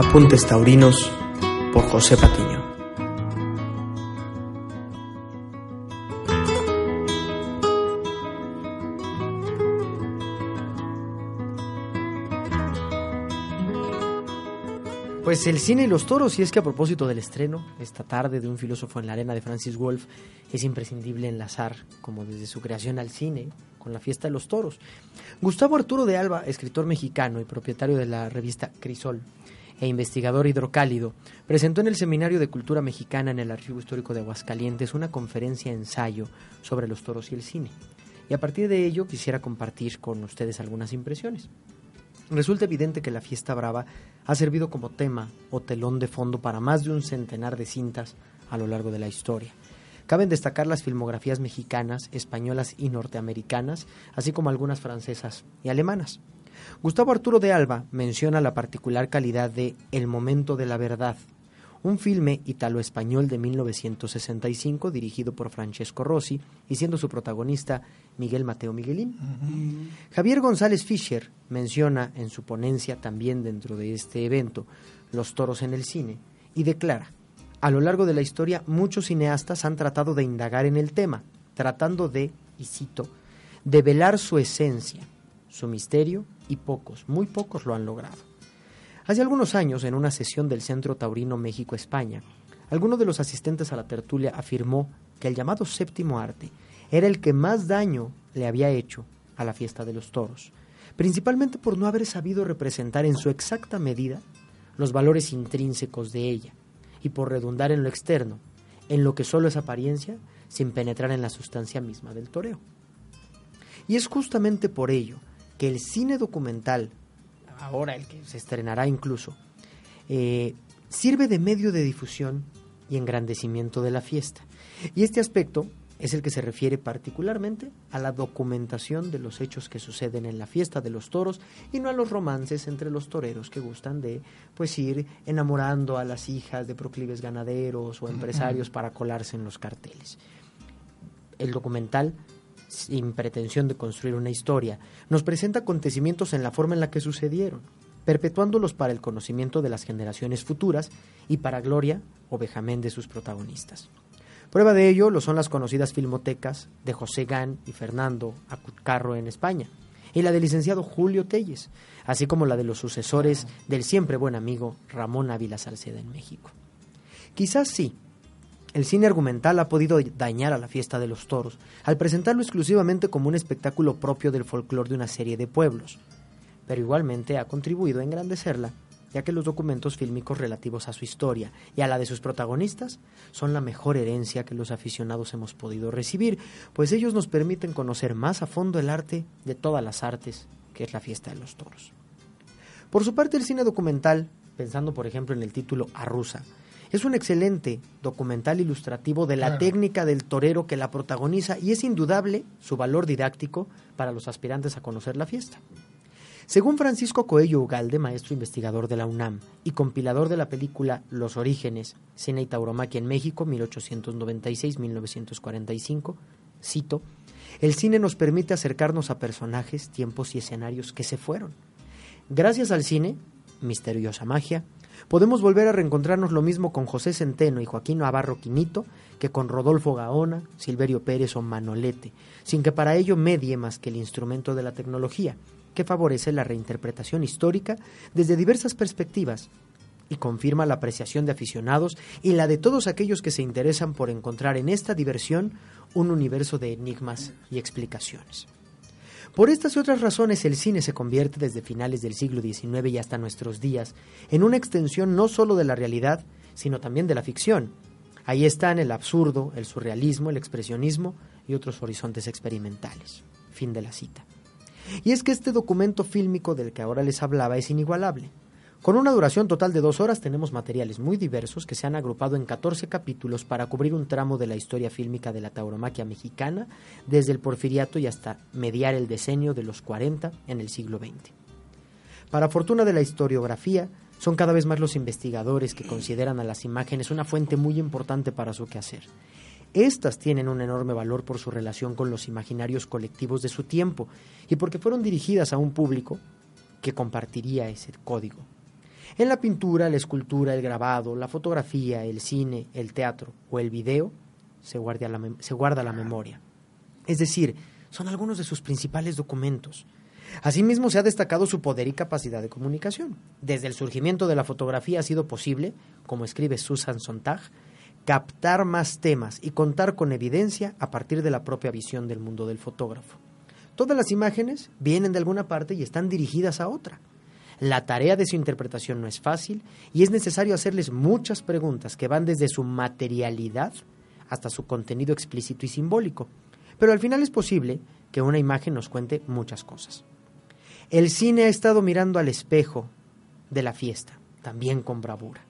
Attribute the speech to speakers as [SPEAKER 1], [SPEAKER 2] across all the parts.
[SPEAKER 1] Apuntes Taurinos por José Patiño. Pues el cine y los toros, y es que a propósito del estreno, esta tarde de un filósofo en la arena de Francis Wolff, es imprescindible enlazar, como desde su creación al cine, con la fiesta de los toros. Gustavo Arturo de Alba, escritor mexicano y propietario de la revista Crisol, e investigador hidrocálido, presentó en el Seminario de Cultura Mexicana en el Archivo Histórico de Aguascalientes una conferencia ensayo sobre los toros y el cine. Y a partir de ello quisiera compartir con ustedes algunas impresiones. Resulta evidente que la fiesta brava ha servido como tema o telón de fondo para más de un centenar de cintas a lo largo de la historia. Caben destacar las filmografías mexicanas, españolas y norteamericanas, así como algunas francesas y alemanas. Gustavo Arturo de Alba menciona la particular calidad de El momento de la verdad, un filme italo-español de 1965 dirigido por Francesco Rossi y siendo su protagonista Miguel Mateo Miguelín. Javier González Fischer menciona en su ponencia también dentro de este evento Los toros en el cine y declara, a lo largo de la historia muchos cineastas han tratado de indagar en el tema, tratando de, y cito, de velar su esencia, su misterio y pocos, muy pocos lo han logrado. Hace algunos años, en una sesión del Centro Taurino México-España, alguno de los asistentes a la tertulia afirmó que el llamado séptimo arte era el que más daño le había hecho a la fiesta de los toros, principalmente por no haber sabido representar en su exacta medida los valores intrínsecos de ella y por redundar en lo externo, en lo que solo es apariencia, sin penetrar en la sustancia misma del toreo. Y es justamente por ello que el cine documental, ahora el que se estrenará incluso, eh, sirve de medio de difusión y engrandecimiento de la fiesta. Y este aspecto es el que se refiere particularmente a la documentación de los hechos que suceden en la fiesta de los toros y no a los romances entre los toreros que gustan de pues ir enamorando a las hijas de proclives ganaderos o empresarios para colarse en los carteles. El documental sin pretensión de construir una historia, nos presenta acontecimientos en la forma en la que sucedieron, perpetuándolos para el conocimiento de las generaciones futuras y para gloria o vejamen de sus protagonistas. Prueba de ello lo son las conocidas filmotecas de José Gán y Fernando Acucarro en España, y la del licenciado Julio Telles, así como la de los sucesores del siempre buen amigo Ramón Ávila Salceda en México. Quizás sí, el cine argumental ha podido dañar a la fiesta de los toros, al presentarlo exclusivamente como un espectáculo propio del folclore de una serie de pueblos, pero igualmente ha contribuido a engrandecerla, ya que los documentos fílmicos relativos a su historia y a la de sus protagonistas son la mejor herencia que los aficionados hemos podido recibir, pues ellos nos permiten conocer más a fondo el arte de todas las artes, que es la fiesta de los toros. Por su parte, el cine documental, pensando por ejemplo en el título Arrusa, es un excelente documental ilustrativo de la técnica del torero que la protagoniza y es indudable su valor didáctico para los aspirantes a conocer la fiesta. Según Francisco Coello Ugalde, maestro investigador de la UNAM y compilador de la película Los Orígenes, Cine y Tauromaquia en México, 1896-1945, cito, el cine nos permite acercarnos a personajes, tiempos y escenarios que se fueron. Gracias al cine, misteriosa magia, Podemos volver a reencontrarnos lo mismo con José Centeno y Joaquín Navarro Quinito que con Rodolfo Gaona, Silverio Pérez o Manolete, sin que para ello medie más que el instrumento de la tecnología, que favorece la reinterpretación histórica desde diversas perspectivas y confirma la apreciación de aficionados y la de todos aquellos que se interesan por encontrar en esta diversión un universo de enigmas y explicaciones. Por estas y otras razones el cine se convierte desde finales del siglo XIX y hasta nuestros días en una extensión no solo de la realidad, sino también de la ficción. Ahí están el absurdo, el surrealismo, el expresionismo y otros horizontes experimentales. Fin de la cita. Y es que este documento fílmico del que ahora les hablaba es inigualable. Con una duración total de dos horas tenemos materiales muy diversos que se han agrupado en 14 capítulos para cubrir un tramo de la historia fílmica de la tauromaquia mexicana, desde el porfiriato y hasta mediar el decenio de los 40 en el siglo XX. Para fortuna de la historiografía, son cada vez más los investigadores que consideran a las imágenes una fuente muy importante para su quehacer. Estas tienen un enorme valor por su relación con los imaginarios colectivos de su tiempo y porque fueron dirigidas a un público que compartiría ese código. En la pintura, la escultura, el grabado, la fotografía, el cine, el teatro o el video se guarda la, se guarda la memoria. Es decir, son algunos de sus principales documentos. Asimismo, se ha destacado su poder y capacidad de comunicación. Desde el surgimiento de la fotografía ha sido posible, como escribe Susan Sontag, captar más temas y contar con evidencia a partir de la propia visión del mundo del fotógrafo. Todas las imágenes vienen de alguna parte y están dirigidas a otra. La tarea de su interpretación no es fácil y es necesario hacerles muchas preguntas que van desde su materialidad hasta su contenido explícito y simbólico. Pero al final es posible que una imagen nos cuente muchas cosas. El cine ha estado mirando al espejo de la fiesta, también con bravura,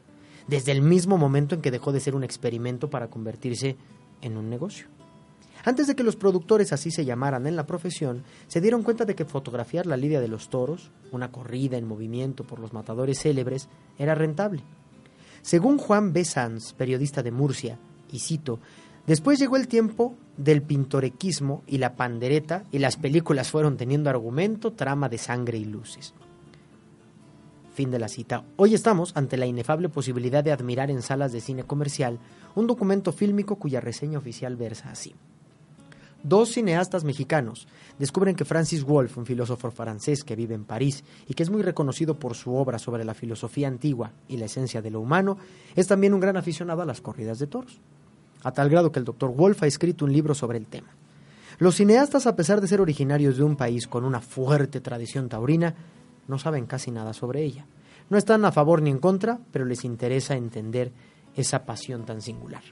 [SPEAKER 1] desde el mismo momento en que dejó de ser un experimento para convertirse en un negocio. Antes de que los productores así se llamaran en la profesión, se dieron cuenta de que fotografiar la lidia de los toros, una corrida en movimiento por los matadores célebres, era rentable. Según Juan B. Sanz, periodista de Murcia, y cito, Después llegó el tiempo del pintorequismo y la pandereta y las películas fueron teniendo argumento, trama de sangre y luces. Fin de la cita. Hoy estamos ante la inefable posibilidad de admirar en salas de cine comercial un documento fílmico cuya reseña oficial versa así. Dos cineastas mexicanos descubren que Francis Wolff, un filósofo francés que vive en París y que es muy reconocido por su obra sobre la filosofía antigua y la esencia de lo humano, es también un gran aficionado a las corridas de toros a tal grado que el doctor Wolf ha escrito un libro sobre el tema. Los cineastas, a pesar de ser originarios de un país con una fuerte tradición taurina, no saben casi nada sobre ella. No están a favor ni en contra, pero les interesa entender esa pasión tan singular.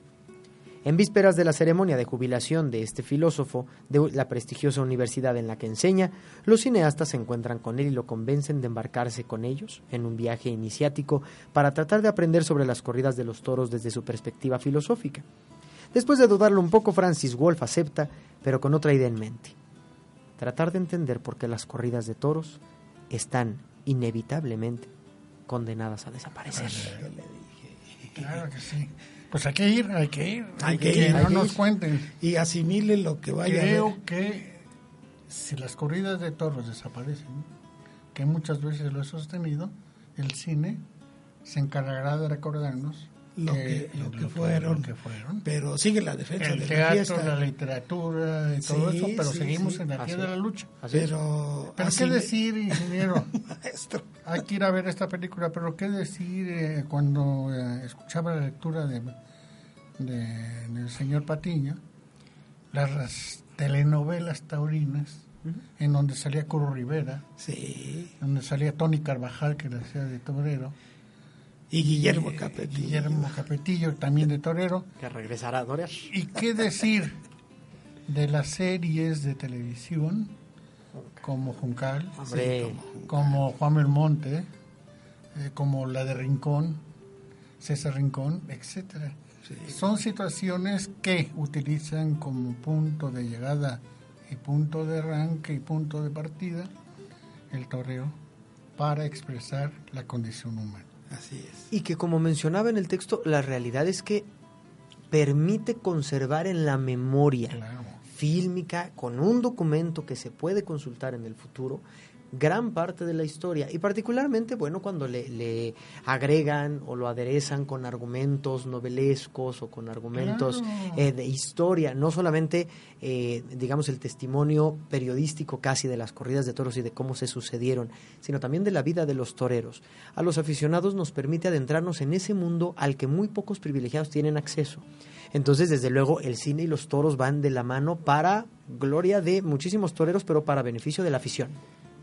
[SPEAKER 1] En vísperas de la ceremonia de jubilación de este filósofo de la prestigiosa universidad en la que enseña, los cineastas se encuentran con él y lo convencen de embarcarse con ellos en un viaje iniciático para tratar de aprender sobre las corridas de los toros desde su perspectiva filosófica. Después de dudarlo un poco, Francis Wolff acepta, pero con otra idea en mente. Tratar de entender por qué las corridas de toros están inevitablemente condenadas a desaparecer.
[SPEAKER 2] Claro que sí. Pues hay que ir, hay que ir. Hay que, ir, no nos cuenten.
[SPEAKER 3] Y asimile lo que vaya
[SPEAKER 2] Creo
[SPEAKER 3] a ver.
[SPEAKER 2] que si las corridas de toros desaparecen, que muchas veces lo he sostenido, el cine se encargará de recordarnos
[SPEAKER 3] lo que, lo que, fueron,
[SPEAKER 2] que fueron.
[SPEAKER 3] Pero sigue la defensa
[SPEAKER 2] el
[SPEAKER 3] de
[SPEAKER 2] teatro,
[SPEAKER 3] la fiesta.
[SPEAKER 2] la literatura y todo
[SPEAKER 3] Sí,
[SPEAKER 2] eso, pero
[SPEAKER 3] sí,
[SPEAKER 2] seguimos
[SPEAKER 3] sí.
[SPEAKER 2] en la pie de la lucha.
[SPEAKER 1] Así.
[SPEAKER 3] Pero,
[SPEAKER 2] Pero
[SPEAKER 3] así
[SPEAKER 2] qué
[SPEAKER 3] me-
[SPEAKER 2] decir, ingeniero,
[SPEAKER 3] maestro.
[SPEAKER 2] Hay que ir a ver esta película, pero qué decir eh, cuando eh, escuchaba la lectura de, de- del señor Patiño, las, las telenovelas taurinas, en donde salía Curo Rivera,
[SPEAKER 3] Sí.
[SPEAKER 2] donde salía Tony Carvajal, que le hacía de torero,
[SPEAKER 3] Y Guillermo
[SPEAKER 2] eh,
[SPEAKER 3] Capetillo.
[SPEAKER 2] Guillermo Capetillo, también de torero,
[SPEAKER 1] Que regresará a Doria.
[SPEAKER 2] ¿Y qué decir de las series de televisión como Juncal, como Juan Belmonte, eh, como la de Rincón, César Rincón, etcétera? Son situaciones que utilizan como punto de llegada y punto de arranque y punto de partida el toreo para expresar la condición humana.
[SPEAKER 3] Así es.
[SPEAKER 1] y que como mencionaba en el texto, la realidad es que permite conservar en la memoria
[SPEAKER 2] Claro.
[SPEAKER 1] Fílmica, con un documento que se puede consultar en el futuro, gran parte de la historia. Y particularmente, bueno, cuando le, le agregan o lo aderezan con argumentos novelescos o con argumentos
[SPEAKER 2] Claro.
[SPEAKER 1] eh, de historia, no solamente, eh, digamos, el testimonio periodístico casi de las corridas de toros y de cómo se sucedieron, sino también de la vida de los toreros. A los aficionados nos permite adentrarnos en ese mundo al que muy pocos privilegiados tienen acceso. Entonces, desde luego, el cine y los toros van de la mano para gloria de muchísimos toreros, pero para beneficio de la afición.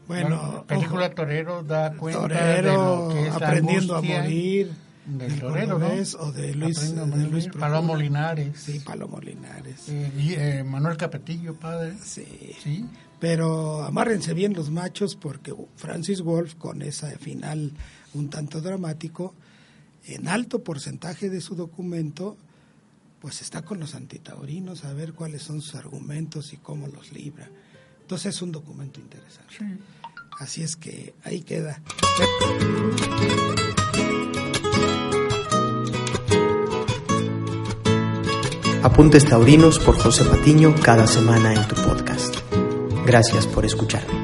[SPEAKER 3] Bueno,
[SPEAKER 2] la película
[SPEAKER 3] ojo,
[SPEAKER 2] Torero da cuenta de
[SPEAKER 3] torero,
[SPEAKER 2] lo que es la
[SPEAKER 3] aprendiendo a morir.
[SPEAKER 2] del torero, ¿no?
[SPEAKER 3] O de Luis, de. Luis
[SPEAKER 2] Palomo. Linares.
[SPEAKER 3] Sí, Palomo Linares.
[SPEAKER 2] Eh, y, eh, Manuel Capetillo, padre.
[SPEAKER 3] Sí.
[SPEAKER 2] Sí.
[SPEAKER 3] Pero amárrense bien los machos porque Francis Wolff, con ese final un tanto dramático, en alto porcentaje de su documento, pues está con los antitaurinos a ver cuáles son sus argumentos y cómo los libra. Entonces es un documento interesante.
[SPEAKER 2] Sí.
[SPEAKER 3] Así es que ahí queda.
[SPEAKER 1] Apuntes Taurinos por José Patiño cada semana en tu podcast. Gracias por escucharme.